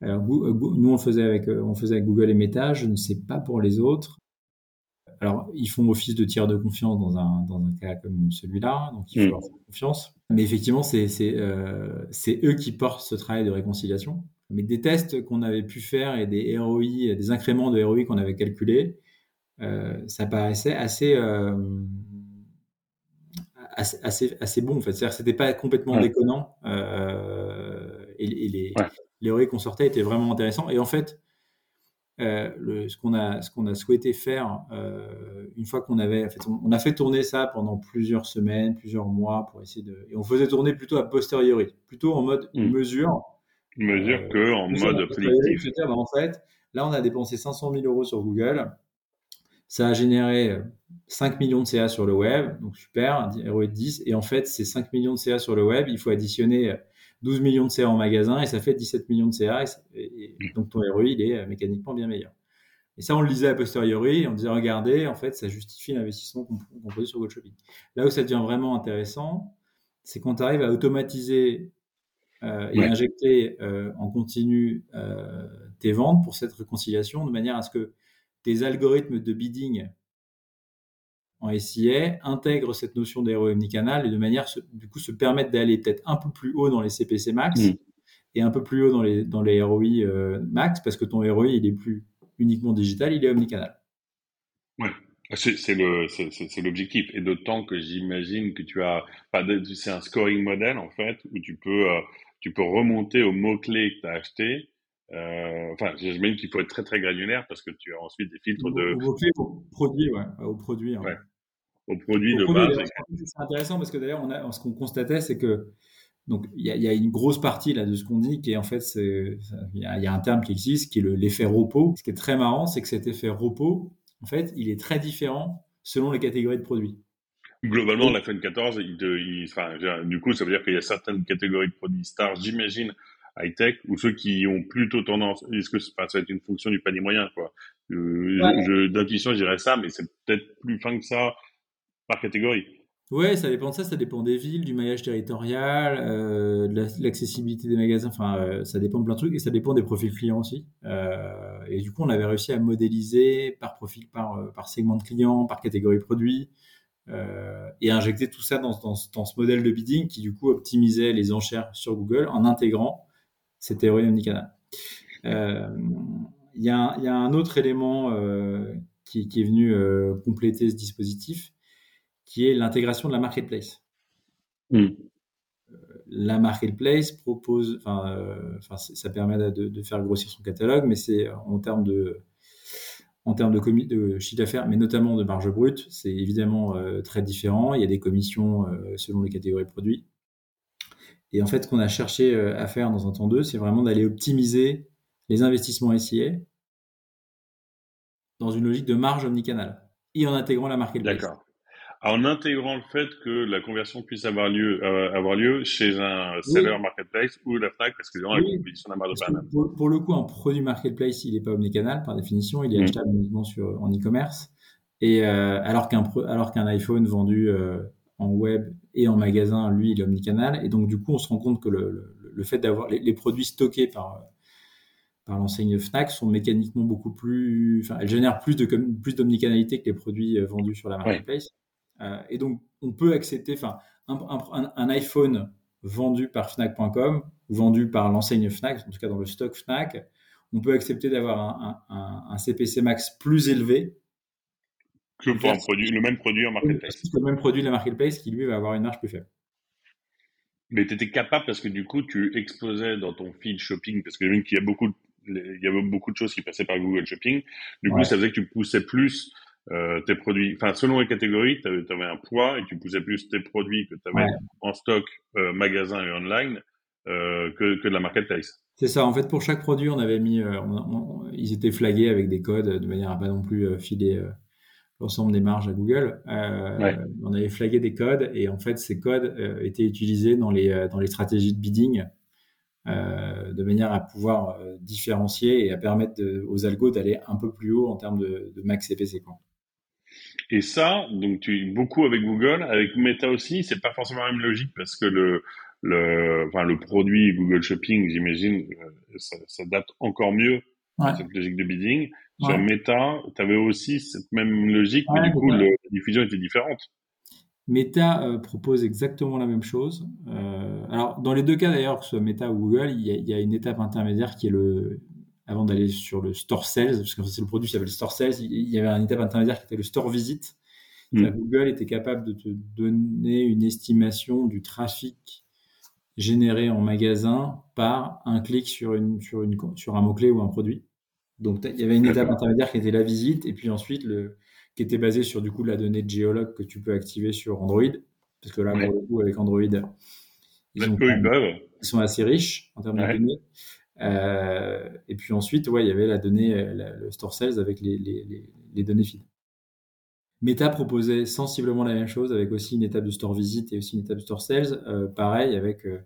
alors, nous on faisait avec, on faisait avec Google et Meta. Je ne sais pas pour les autres. Alors, ils font office de tiers de confiance dans un, dans un cas comme celui-là, donc il faut mm. leur faire confiance. Mais effectivement, euh, c'est eux qui portent ce travail de réconciliation. Mais des tests qu'on avait pu faire et des ROI, des incréments de ROI qu'on avait calculés, ça paraissait assez, assez, assez, bon en fait. C'est-à-dire c'était pas complètement déconnant et, les, les ROI qu'on sortait étaient vraiment intéressants. Et en fait, euh, le, ce qu'on a, ce qu'on a souhaité faire euh, une fois qu'on avait, en fait, on, a fait tourner ça pendant plusieurs semaines, plusieurs mois pour essayer de, et on faisait tourner plutôt à posteriori, plutôt en mode hmm. mesure. Mesure euh, que en mode prédictif. Ben, en fait, là, on a dépensé 500 000 euros sur Google. Ça a généré 5 millions de CA sur le web, donc super, ROI de 10. Et en fait, ces 5 millions de CA sur le web, il faut additionner 12 millions de CA en magasin et ça fait 17 millions de CA. Et, mm. donc ton ROI, il est euh, mécaniquement bien meilleur. Et ça, on le lisait a posteriori, on disait, regardez, en fait, ça justifie l'investissement qu'on produit sur Shopping. Là où ça devient vraiment intéressant, c'est quand tu arrives à automatiser euh, et injecter euh, en continu tes ventes pour cette réconciliation de manière à ce que tes algorithmes de bidding en SIA intègre cette notion d'ROI omnicanal et de manière, du coup, se permettre d'aller peut-être un peu plus haut dans les CPC max mm. et un peu plus haut dans les, dans les ROI euh, max parce que ton ROI, il est plus uniquement digital, il est omnicanal. Ouais. C'est l'objectif. Et d'autant que j'imagine que tu as, c'est un scoring modèle en fait, où tu peux, euh, tu peux remonter aux mots-clés que tu as achetés. Euh, enfin, j'imagine qu'il faut être très très granulaire parce que tu as ensuite des filtres de. Aux mots-clés, au produit, ouais, au produit. Hein. Ouais au produit de base. C'est intéressant parce que d'ailleurs, on ce qu'on constatait, c'est que donc il y, a une grosse partie là de ce qu'on dit qui est en fait, il y, a un terme qui existe qui est l'effet repos. Ce qui est très marrant, c'est que cet effet repos, en fait, il est très différent selon les catégories de produits. Globalement, l'iPhone 14, il, enfin, du coup, ça veut dire qu'il y a certaines catégories de produits stars, j'imagine, high-tech, ou ceux qui ont plutôt tendance, est-ce que ça va être une fonction du panier moyen, quoi. Euh, D'intuition, je dirais ça, mais c'est peut-être plus fin que ça par catégorie. Ouais, ça dépend de ça, ça dépend des villes, du maillage territorial, euh, de l'accessibilité des magasins, enfin, euh, ça dépend de plein de trucs et ça dépend des profils clients aussi. Et du coup, on avait réussi à modéliser par profil, par, par segment de clients, par catégorie produit, et injecter tout ça dans, dans, dans, ce modèle de bidding qui, du coup, optimisait les enchères sur Google en intégrant cette théorie omnicanal. Il y, y, a un autre élément qui, qui, est venu compléter ce dispositif, qui est l'intégration de la marketplace. Hmm. Euh, la marketplace propose, enfin, euh, ça permet de, faire grossir son catalogue, mais c'est en termes de, en termes de, de chiffre d'affaires, mais notamment de marge brute, c'est évidemment euh, très différent. Il y a des commissions selon les catégories de produits. Et en fait, ce qu'on a cherché à faire dans un temps 2, c'est vraiment d'aller optimiser les investissements SIA dans une logique de marge omnicanal et en intégrant la marketplace. D'accord en intégrant le fait que la conversion puisse avoir lieu, euh, avoir lieu chez un seller marketplace ou la FNAC, parce que oui. la compétition de pour, pour, le coup, un produit marketplace, il n'est pas omnicanal par définition, il est mm. achetable uniquement sur, en e-commerce. Et euh, alors qu'un alors qu'un iPhone vendu euh, en web et en magasin, lui, il est omnicanal. Et donc, du coup, on se rend compte que le, le, fait d'avoir les, les, produits stockés par par l'enseigne Fnac sont mécaniquement beaucoup plus, enfin, elles génèrent plus de plus d'omnicanalité que les produits vendus sur la marketplace. Et donc, on peut accepter, enfin, un, iPhone vendu par Fnac.com ou vendu par l'enseigne Fnac, en tout cas dans le stock Fnac, on peut accepter d'avoir un, CPC max plus élevé que pour un produit, le même produit en marketplace. Le même produit de la marketplace qui lui va avoir une marge plus faible. Mais tu étais capable parce que du coup tu exposais dans ton feed shopping parce que qu'il y a beaucoup il y avait beaucoup de choses qui passaient par Google Shopping. Du coup, ça faisait que tu poussais plus euh, tes produits, enfin selon les catégories, tu avais, un poids et tu poussais plus tes produits que tu avais en stock, euh, magasin et online euh, que, que de la marketplace. C'est ça. En fait, pour chaque produit, on avait mis, euh, ils étaient flagués avec des codes de manière à pas non plus euh, filer l'ensemble des marges à Google. On avait flagué des codes et en fait, ces codes étaient utilisés dans les dans les stratégies de bidding. de manière à pouvoir différencier et à permettre aux algos d'aller un peu plus haut en termes de, de max CPC. Quoi. Et ça, donc tu beaucoup avec Google, avec Meta aussi, c'est pas forcément la même logique parce que le le enfin le produit Google Shopping, j'imagine, euh, ça s'adapte encore mieux à cette logique de bidding. Sur Meta, tu avais aussi cette même logique, mais du coup, la diffusion était différente. Meta propose exactement la même chose. alors, dans les deux cas d'ailleurs, que ce soit Meta ou Google, il y, a, une étape intermédiaire qui est le, avant d'aller sur le store sales, parce que c'est le produit qui s'appelle store sales, il y avait une étape intermédiaire qui était le store visit. Mm. Google était capable de te donner une estimation du trafic généré en magasin par un clic sur, une, sur, une, sur un mot-clé ou un produit. Donc, il y avait une étape intermédiaire qui était la visite, et puis ensuite, le, qui était basée sur du coup la donnée de géologue que tu peux activer sur Android. Parce que là, pour le coup, avec Android, ils, sont, assez riches en termes de données. Euh, et puis ensuite, ouais, il y avait la donnée, le store sales avec les, les, les données feed. Meta proposait sensiblement la même chose avec aussi une étape de store visit et aussi une étape de store sales. Euh, pareil avec euh,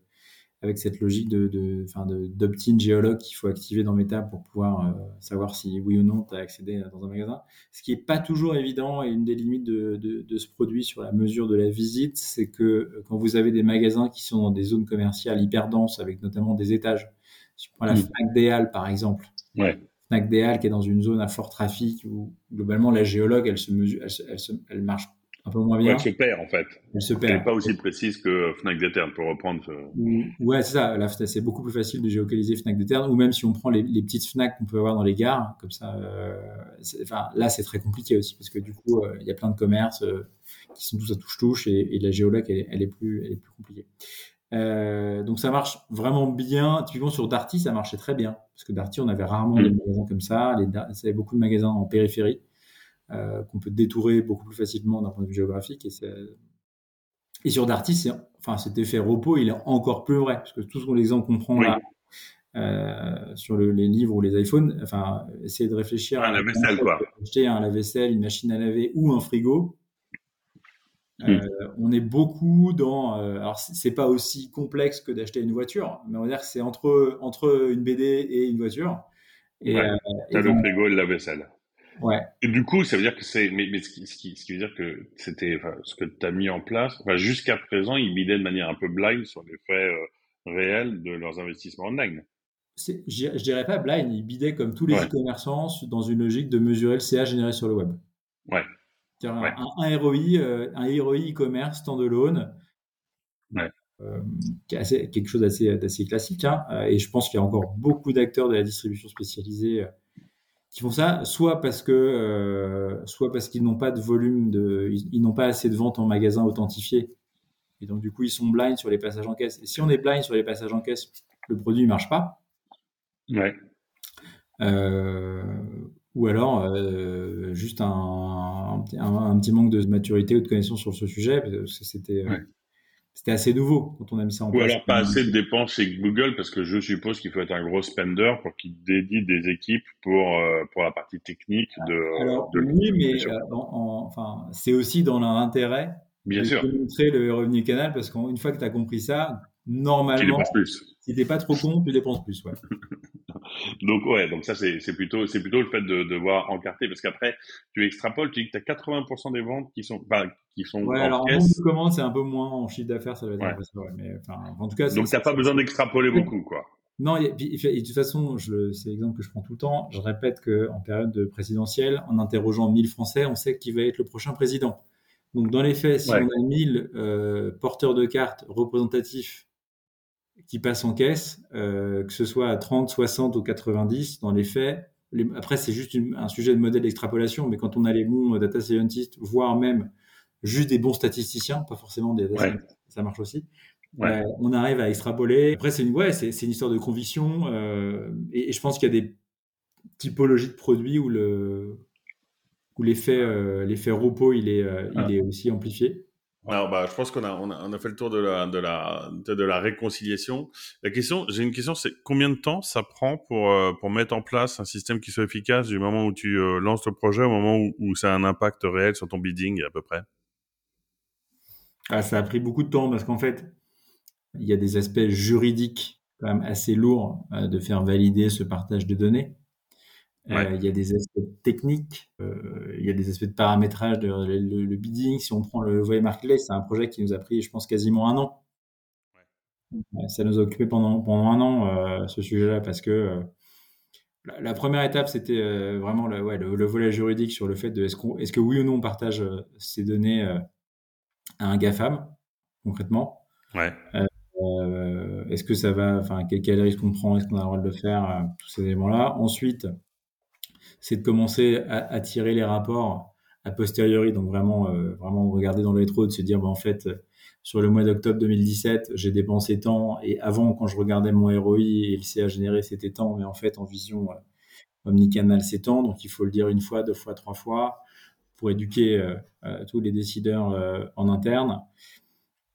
avec cette logique de, de, d'opt-in géologue qu'il faut activer dans Meta pour pouvoir euh, savoir si oui ou non tu as accédé dans un magasin. Ce qui n'est pas toujours évident et une des limites de, de, de, ce produit sur la mesure de la visite, c'est que quand vous avez des magasins qui sont dans des zones commerciales hyper denses avec notamment des étages, si tu prends la mmh. Fnac des Halles par exemple, ouais. Fnac Déal qui est dans une zone à fort trafic où globalement la géologue elle se mesure, elle, elle, marche un peu moins bien. elle se perd en fait. Elle se perd. Elle n'est pas aussi précise que Fnac Déterne pour reprendre. Ce... Ouais, c'est ça. C'est beaucoup plus facile de géolocaliser Fnac Déterne ou même si on prend les, petites Fnac qu'on peut avoir dans les gares, comme ça. Euh, enfin, là, c'est très compliqué aussi parce que du coup, euh, il y a plein de commerces euh, qui sont tous à touche-touche et, et, la géologue, elle, elle, est plus, elle est plus compliquée. Euh, donc ça marche vraiment bien. Typiquement sur Darty, ça marchait très bien. Parce que Darty, on avait rarement des mm. magasins comme ça. Les, il y avait beaucoup de magasins en périphérie euh, qu'on peut détourer beaucoup plus facilement d'un point de vue géographique. Et, et sur Darty, enfin, cet effet repos, il est encore plus vrai. Parce que tout ce qu'on l'exemple qu'on prend là, euh, sur le, les livres ou les iPhones, enfin, essayer de réfléchir à la vaisselle, quoi. Acheter un lave-vaisselle, une machine à laver ou un frigo, Hmm. Euh, on est beaucoup dans. Euh, alors, c'est pas aussi complexe que d'acheter une voiture, mais on va dire que c'est entre, entre une BD et une voiture. Et, ouais, euh, le frigo et la vaisselle. Ouais. Et du coup, ça veut dire que c'est. Mais, mais ce, qui, ce, qui, ce, qui, veut dire que c'était. Enfin, ce que tu as mis en place. Enfin, jusqu'à présent, ils bidaient de manière un peu blind sur les faits euh, réels de leurs investissements online. Je, je dirais pas blind, ils bidaient comme tous les e-commerçants dans une logique de mesurer le CA généré sur le web. Ouais. Un, un, ROI, euh, un ROI e-commerce standalone, ouais. euh, qui est assez, quelque chose d'assez classique. Hein, euh, et je pense qu'il y a encore beaucoup d'acteurs de la distribution spécialisée euh, qui font ça, soit parce que, euh, soit parce qu'ils n'ont pas de volume de, ils, n'ont pas assez de ventes en magasin authentifié. Et donc du coup, ils sont blind sur les passages en caisse. Et si on est blind sur les passages en caisse, le produit ne marche pas. Ouais. Euh, ou alors euh, juste un, un, petit manque de maturité ou de connaissance sur ce sujet, parce que c'était euh, c'était assez nouveau quand on a mis ça en place. Ou alors pas assez de dépenses chez Google, parce que je suppose qu'il faut être un gros spender pour qu'il dédie des équipes pour, euh, pour la partie technique de. Alors, oui, mais enfin, c'est aussi dans leur intérêt Bien de sûr. montrer le revenu canal, parce qu'une fois que tu as compris ça, normalement, si tu n'es pas trop con, tu dépenses plus. Ouais. donc ouais, donc ça c'est plutôt c'est plutôt le fait de, de voir encarter parce qu'après tu extrapoles, tu dis que tu as 80% des ventes qui sont pas qui sont ouais, en alors caisse. en commande c'est un peu moins en chiffre d'affaires, ça va être ouais. ouais, mais enfin en tout cas donc t'as pas besoin d'extrapoler beaucoup quoi. Non, et, et, de toute façon, c'est l'exemple que je prends tout le temps. Je répète que en période de présidentielle, en interrogeant 1000 Français, on sait qui va être le prochain président. Donc dans les faits, si on a 1000 euh, porteurs de cartes représentatifs qui passent en caisse, euh, que ce soit à 30, 60 ou 90, dans les faits. après, c'est juste un sujet de modèle d'extrapolation, mais quand on a les bons data scientists, voire même juste des bons statisticiens, pas forcément des data ouais. ça marche aussi. Euh, on arrive à extrapoler. Après, c'est une, ouais, c'est, une histoire de conviction, euh, et, et, je pense qu'il y a des typologies de produits où le où l'effet euh, l'effet repos il est il est aussi amplifié. Alors, bah, je pense qu'on a, on a, on a, fait le tour de la, de la, de la réconciliation. La question, j'ai une question, c'est combien de temps ça prend pour, euh, pour mettre en place un système qui soit efficace du moment où tu euh, lances le projet au moment où, où, ça a un impact réel sur ton bidding à peu près? Ah, Ça a pris beaucoup de temps parce qu'en fait, il y a des aspects juridiques quand même assez lourds euh, de faire valider ce partage de données. Euh, il y a des aspects techniques, euh, il y a des aspects de paramétrage, de, le, bidding. Si on prend le volet marketplace, c'est un projet qui nous a pris, je pense, quasiment un an. Ouais. Ça nous a occupé pendant, pendant un an, euh, ce sujet-là, parce que la, première étape, c'était vraiment le, ouais, le, le, volet juridique sur le fait de est-ce, qu'on, est-ce que oui ou non on partage ces données à un GAFAM, concrètement. Ouais. Est-ce que ça va, enfin, quel, quel risque on prend, est-ce qu'on a le droit de le faire, tous ces éléments-là. Ensuite, c'est de commencer à, tirer les rapports a posteriori, donc vraiment, euh, vraiment regarder dans le rétro, de se dire, bah, en fait, sur le mois d'octobre 2017, j'ai dépensé tant, et avant, quand je regardais mon ROI et le CA généré, c'était tant, mais en fait, en vision euh, omnicanal, c'est tant, donc il faut le dire une fois, deux fois, trois fois, pour éduquer euh, tous les décideurs en interne.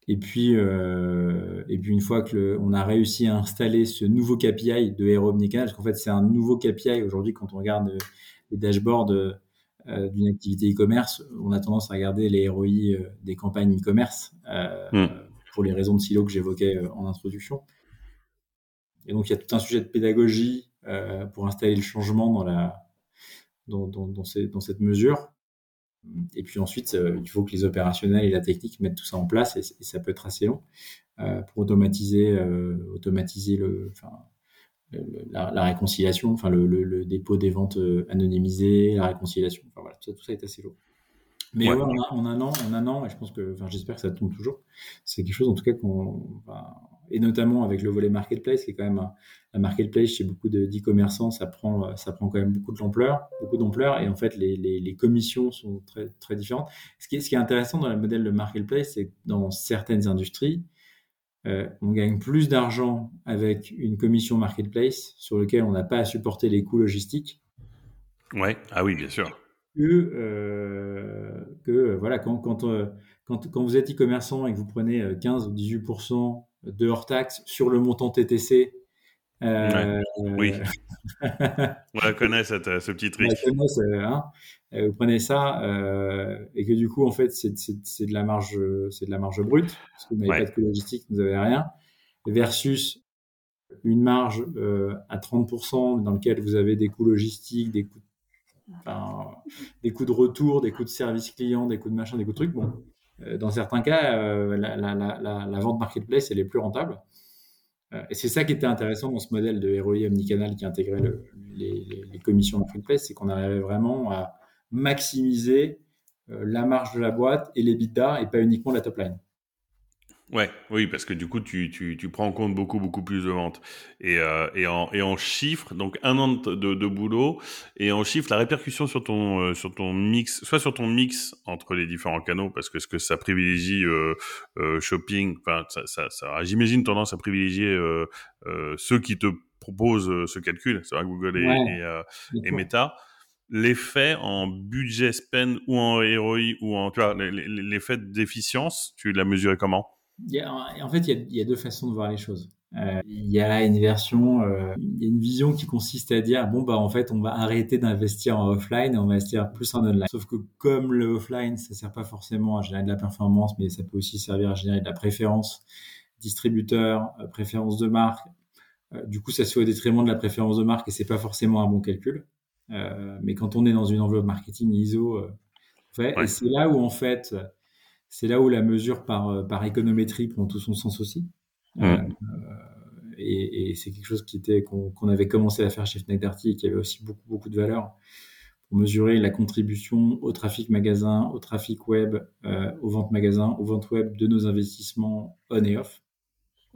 Et puis, et puis une fois que on a réussi à installer ce nouveau KPI de ROI omnicanal, parce qu'en fait c'est un nouveau KPI aujourd'hui quand on regarde les dashboards euh, d'une activité e-commerce, on a tendance à regarder les ROI euh, des campagnes e-commerce euh, hmm. pour les raisons de silo que j'évoquais en introduction. Et donc, il y a tout un sujet de pédagogie pour installer le changement dans, la, dans, dans, dans, cette mesure. Et puis ensuite, il faut que les opérationnels et la technique mettent tout ça en place, et, ça peut être assez long pour automatiser, automatiser le, enfin, la, réconciliation, enfin le, dépôt des ventes euh, anonymisées, la réconciliation, enfin voilà, tout ça, est assez lourd. Mais en, un an, en un an, et je pense que, enfin, j'espère que ça tombe toujours. C'est quelque chose, en tout cas, qu'on, et notamment avec le volet marketplace, qui est quand même la marketplace chez beaucoup de d'e-commerçants, ça prend, ça prend quand même beaucoup de l'ampleur, beaucoup d'ampleur, et en fait, les, les, commissions sont très, très différentes. Ce qui, est, ce qui est intéressant dans le modèle de marketplace, c'est que dans certaines industries, euh, on gagne plus d'argent avec une commission marketplace sur lequel on n'a pas à supporter les coûts logistiques. Ouais, ah oui, bien sûr. Que, euh, que voilà, quand, quand, euh, quand, quand, vous êtes e-commerçant et que vous prenez 15 ou 18% de hors taxe sur le montant TTC. oui. on la connaît, cette, ce petit trick. Hein euh, vous prenez ça euh, et que du coup en fait c'est de la marge c'est de la marge brute parce que vous n'avez pas de coût logistique, vous n'avez rien versus une marge euh, à 30% dans lequel vous avez des coûts logistiques, des coûts enfin, des coûts de retour, des coûts de service client, des coûts de machin, des coûts de trucs. Bon, dans certains cas, la, la, vente marketplace elle est plus rentable. et c'est ça qui était intéressant dans ce modèle de ROI omnicanal qui intégrait le, les, commissions marketplace, c'est qu'on arrivait vraiment à maximiser euh, la marge de la boîte et les bidas et pas uniquement la top line. Ouais, oui, parce que du coup, tu, tu, tu prends en compte beaucoup, beaucoup plus de ventes. Et, euh, et, en, et en chiffres, donc un an de, de, boulot, et en chiffres, la répercussion sur ton, euh, sur ton mix, soit sur ton mix entre les différents canaux, parce que ce que ça privilégie euh, euh shopping, enfin, ça, ça, ça j'imagine tendance à privilégier ceux qui te proposent ce calcul, c'est vrai, Google et, et, et Meta l'effet en budget spend ou en ROI ou en, tu vois, l'effet d'efficience, tu l'as mesuré comment? En fait, il y, a, deux façons de voir les choses. Euh, il y a une version, euh, il y a une vision qui consiste à dire bon bah en fait on va arrêter d'investir en offline et on va investir plus en online. Sauf que comme le offline ça sert pas forcément à générer de la performance, mais ça peut aussi servir à générer de la préférence distributeur, euh, préférence de marque. du coup ça se fait au détriment de la préférence de marque et c'est pas forcément un bon calcul. Mais quand on est dans une enveloppe marketing ISO, fait, et c'est là où en fait, c'est là où la mesure par, euh, par économétrie prend tout son sens aussi. et, et c'est quelque chose qui était qu'on avait commencé à faire chez Fnac Darty et qui avait aussi beaucoup beaucoup de valeur pour mesurer la contribution au trafic magasin, au trafic web, euh, aux ventes magasin, aux ventes web de nos investissements on et off.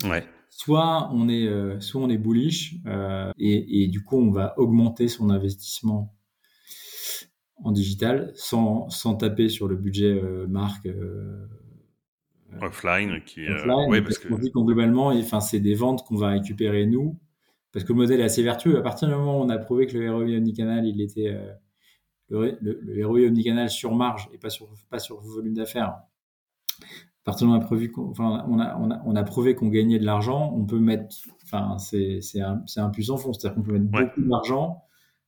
Ouais soit on est, euh, soit on est bullish euh, et, et, du coup on va augmenter son investissement en digital sans, sans taper sur le budget euh, marque offline qui offline, parce, qu'on dit qu'en globalement enfin c'est des ventes qu'on va récupérer nous parce que le modèle est assez vertueux. À partir du moment où on a prouvé que le ROI omnicanal il était le, le, le ROI omnicanal sur marge et pas sur pas sur volume d'affaires partir du moment où on a, enfin, on a, on a, on a prouvé qu'on gagnait de l'argent, on peut mettre, enfin, c'est, c'est un, c'est un puissant fond, c'est-à-dire qu'on peut mettre beaucoup d'argent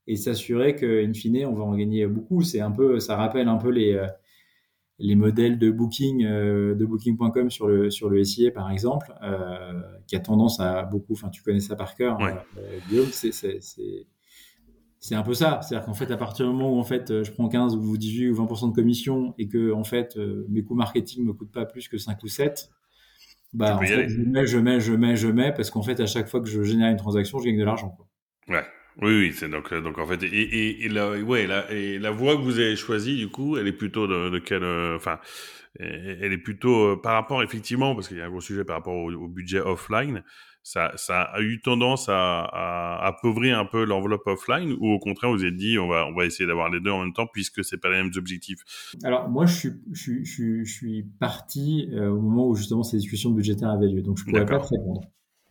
et s'assurer qu'in fine, on va en gagner beaucoup. C'est un peu, ça rappelle un peu les, euh, les modèles de booking, euh, de booking.com sur le, sur le SIA, par exemple, euh, qui a tendance à beaucoup, enfin, tu connais ça par cœur, Guillaume, c'est, c'est, c'est c'est un peu ça. C'est-à-dire qu'en fait, à partir du moment où en fait, euh, je prends 15 ou 18 ou 20% de commission et que en fait, euh, mes coûts marketing me coûtent pas plus que 5 ou 7, bah, en fait, je mets, je mets, je mets, je mets, parce qu'en fait, à chaque fois que je génère une transaction, je gagne de l'argent. Ouais. Oui, oui, c'est donc, donc en fait, et, et, la, ouais, la, et la voie que vous avez choisie, du coup, elle est plutôt de, de quelle, enfin, elle est plutôt par rapport, effectivement, parce qu'il y a un gros sujet par rapport au budget offline, ça, ça a eu tendance à, à appauvrir un peu l'enveloppe offline ou au contraire vous êtes dit on va, on va essayer d'avoir les deux en même temps puisque c'est pas les mêmes objectifs? Alors moi je suis, je, je, je suis parti euh, au moment où justement ces discussions budgétaires avaient lieu donc je pourrais pas te répondre.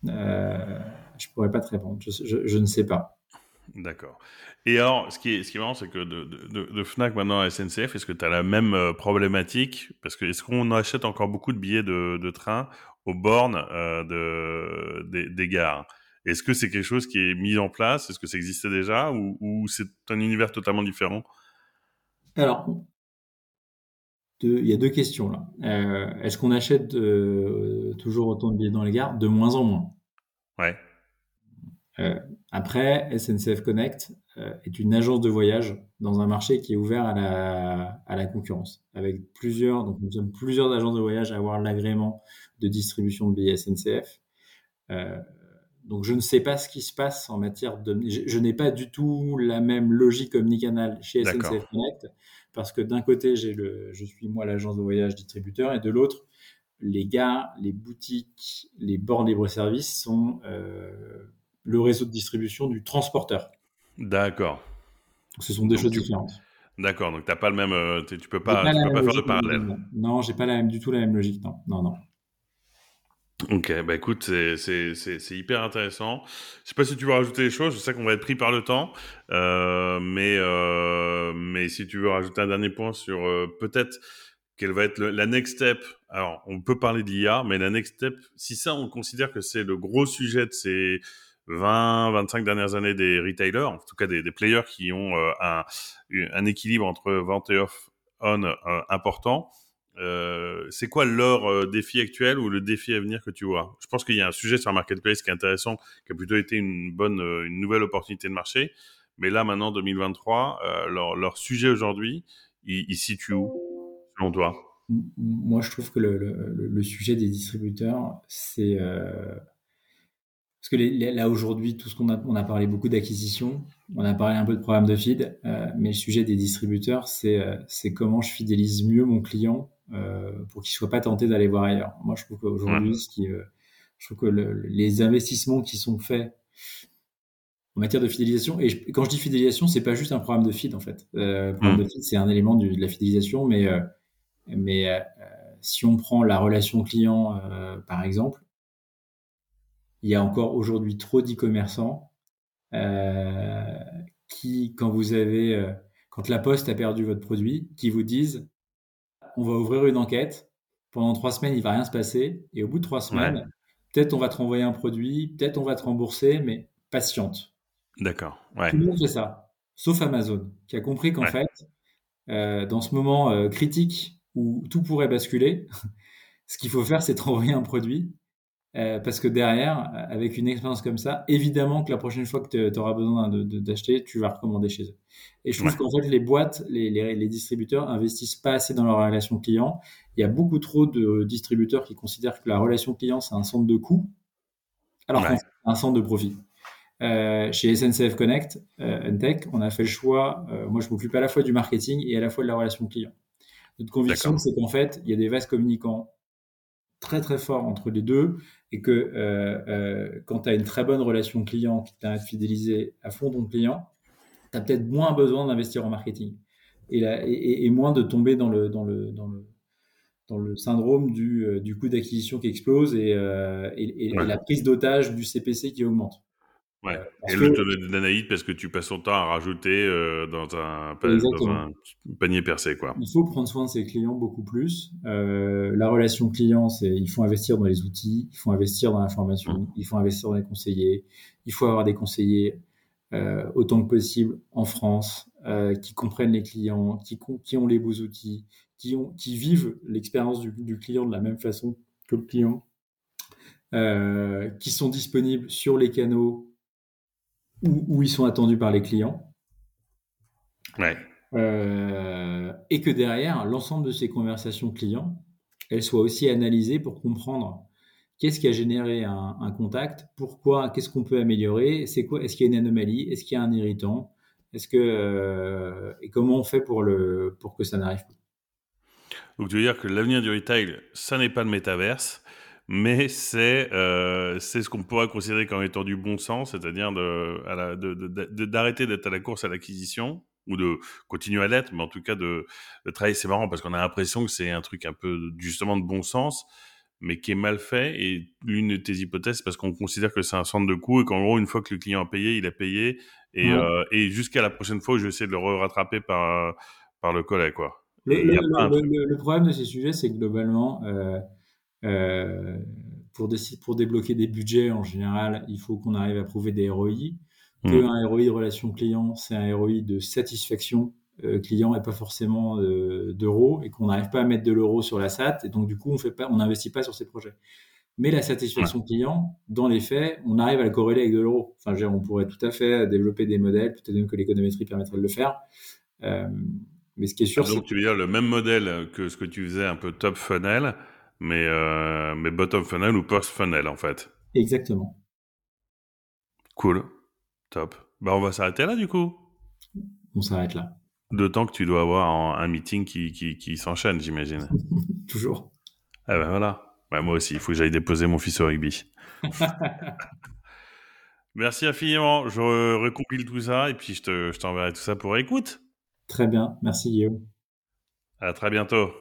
Euh, je pourrais pas te répondre, je, je, je ne sais pas. D'accord. Et alors, ce qui est, ce qui est marrant, c'est que de, de, de, Fnac maintenant à SNCF, est-ce que tu as la même euh, problématique? Parce que est-ce qu'on achète encore beaucoup de billets de, de train aux bornes euh, de, des, des gares? Est-ce que c'est quelque chose qui est mis en place? Est-ce que ça existait déjà? Ou, ou c'est un univers totalement différent? Alors, il y a deux questions là. Euh, est-ce qu'on achète toujours autant de billets dans les gares? De moins en moins. Ouais. Après, SNCF Connect euh, est une agence de voyage dans un marché qui est ouvert à la, à la concurrence, avec plusieurs, donc nous sommes plusieurs agences de voyage à avoir l'agrément de distribution de billets SNCF. Euh, donc je ne sais pas ce qui se passe en matière de... Je, n'ai pas du tout la même logique omnicanal chez SNCF Connect, parce que d'un côté, j'ai le, je suis moi l'agence de voyage distributeur, et de l'autre, les gares, les boutiques, les bornes libre-service sont euh, le réseau de distribution du transporteur. D'accord. Ce sont des choses différentes. D'accord, donc t'as pas le même, euh, tu peux pas, tu peux pas faire de parallèle. Non, j'ai pas la même, du tout la même logique, non, non, non. Ok, bah écoute, c'est hyper intéressant. Je sais pas si tu veux rajouter des choses. Je sais qu'on va être pris par le temps, euh, mais euh, mais si tu veux rajouter un dernier point sur euh, peut-être quelle va être la next step. Alors, on peut parler de l'IA, mais la next step, si ça, on considère que c'est le gros sujet de ces 20, 25 dernières années des retailers, en tout cas des, des players qui ont euh, un, un équilibre entre vente et off-on euh, important. Euh, c'est quoi leur euh, défi actuel ou le défi à venir que tu vois? Je pense qu'il y a un sujet sur Marketplace qui est intéressant, qui a plutôt été une bonne, une nouvelle opportunité de marché. Mais là, maintenant, 2023, euh, leur, leur, sujet aujourd'hui, il, il situe où, selon toi? Moi, je trouve que le, le, le sujet des distributeurs, c'est euh, parce que les, là aujourd'hui, tout ce qu'on a, on a parlé beaucoup d'acquisition, on a parlé un peu de programme de feed, euh, mais le sujet des distributeurs, c'est euh, c'est comment je fidélise mieux mon client euh, pour qu'il soit pas tenté d'aller voir ailleurs. Moi, je trouve qu'aujourd'hui, ce qui, euh, je trouve que le, les investissements qui sont faits en matière de fidélisation, et quand je dis fidélisation, c'est pas juste un programme de feed en fait. Euh, programme mmh. de feed, c'est un élément du, de la fidélisation, mais euh, mais si on prend la relation client par exemple il y a encore aujourd'hui trop d'e-commerçants euh, qui, quand vous avez, euh, quand la Poste a perdu votre produit, qui vous disent, on va ouvrir une enquête. Pendant trois semaines, il va rien se passer, et au bout de trois semaines, ouais. peut-être on va te renvoyer un produit, peut-être on va te rembourser, mais patiente. D'accord. Ouais. Tout le monde fait ça, sauf Amazon, qui a compris qu'en ouais. fait, euh, dans ce moment euh, critique où tout pourrait basculer, ce qu'il faut faire, c'est te renvoyer un produit euh, parce que derrière, avec une expérience comme ça, évidemment que la prochaine fois que tu auras besoin d'acheter, tu vas recommander chez eux. Et je trouve ouais. qu'en fait, les boîtes, les, les, les, distributeurs investissent pas assez dans leur relation client. Il y a beaucoup trop de distributeurs qui considèrent que la relation client, c'est un centre de coût, alors ouais. c'est un centre de profit. Euh, chez SNCF Connect, euh, Tech, on a fait le choix, euh, moi je m'occupe à la fois du marketing et à la fois de la relation client. Notre conviction, c'est qu'en fait, il y a des vases communicants très très fort entre les deux et que euh, euh, quand tu as une très bonne relation client qui t'a fidélisé à fond ton client, tu as peut-être moins besoin d'investir en marketing et, la, et, et, moins de tomber dans le, dans le, dans le, dans le syndrome du, euh, du coût d'acquisition qui explose et, euh, et, ouais. et la prise d'otage du CPC qui augmente. Ouais. Parce et que... l'autonomie d'Anaïde parce que tu passes ton temps à rajouter euh, dans, un, dans, un, panier percé. Quoi. Il faut prendre soin de ses clients beaucoup plus. Euh, la relation client, c'est il faut investir dans les outils, il faut investir dans l'information, mmh. il faut investir dans les conseillers, il faut avoir des conseillers euh, autant que possible en France euh, qui comprennent les clients, qui, qui ont les beaux outils, qui, ont, qui vivent l'expérience du, du client de la même façon que le client. Euh, qui sont disponibles sur les canaux où, où, ils sont attendus par les clients. Ouais. Euh, et que derrière, l'ensemble de ces conversations clients, elles soient aussi analysées pour comprendre qu'est-ce qui a généré un, contact, pourquoi, qu'est-ce qu'on peut améliorer, c'est quoi, est-ce qu'il y a une anomalie, est-ce qu'il y a un irritant, est-ce que euh, et comment on fait pour le pour que ça n'arrive pas. Donc tu veux dire que l'avenir du retail, ça n'est pas le métaverse, mais c'est euh, c'est ce qu'on pourrait considérer comme étant du bon sens, c'est-à-dire de, de, d'arrêter d'être à la course à l'acquisition ou de continuer à l'être, mais en tout cas de, de travailler. C'est marrant parce qu'on a l'impression que c'est un truc un peu justement de bon sens mais qui est mal fait. Et l'une de tes hypothèses, c'est parce qu'on considère que c'est un centre de coût et qu'en gros, une fois que le client a payé, il a payé. Et, euh, et jusqu'à la prochaine fois, je vais essayer de le rattraper par, par le collet, quoi. Le, problème de ces sujets, c'est que globalement, euh, euh, pour, pour débloquer des budgets, en général, il faut qu'on arrive à prouver des ROI. Mmh. un ROI de relation client, c'est un ROI de satisfaction euh, client et pas forcément euh, d'euros et qu'on n'arrive pas à mettre de l'euro sur la SAT et donc du coup on fait pas, on n'investit pas sur ces projets. Mais la satisfaction client, dans les faits, on arrive à le corréler avec de l'euro. Enfin, on pourrait tout à fait développer des modèles, peut-être même que l'économétrie permettrait de le faire. Euh, mais ce qui est sûr, c'est donc tu veux dire le même modèle que ce que tu faisais un peu top funnel, mais mais bottom funnel ou post funnel en fait. Exactement. Cool, top. Bah on va s'arrêter là du coup. On s'arrête là. D'autant que tu dois avoir un meeting qui, qui, qui s'enchaîne, j'imagine. Toujours. Ah ben voilà. Bah, moi aussi, il faut que j'aille déposer mon fils au rugby. Merci infiniment. Je recompile tout ça et puis je, te, je t'enverrai tout ça pour écoute. Très bien. Merci Guillaume. À très bientôt.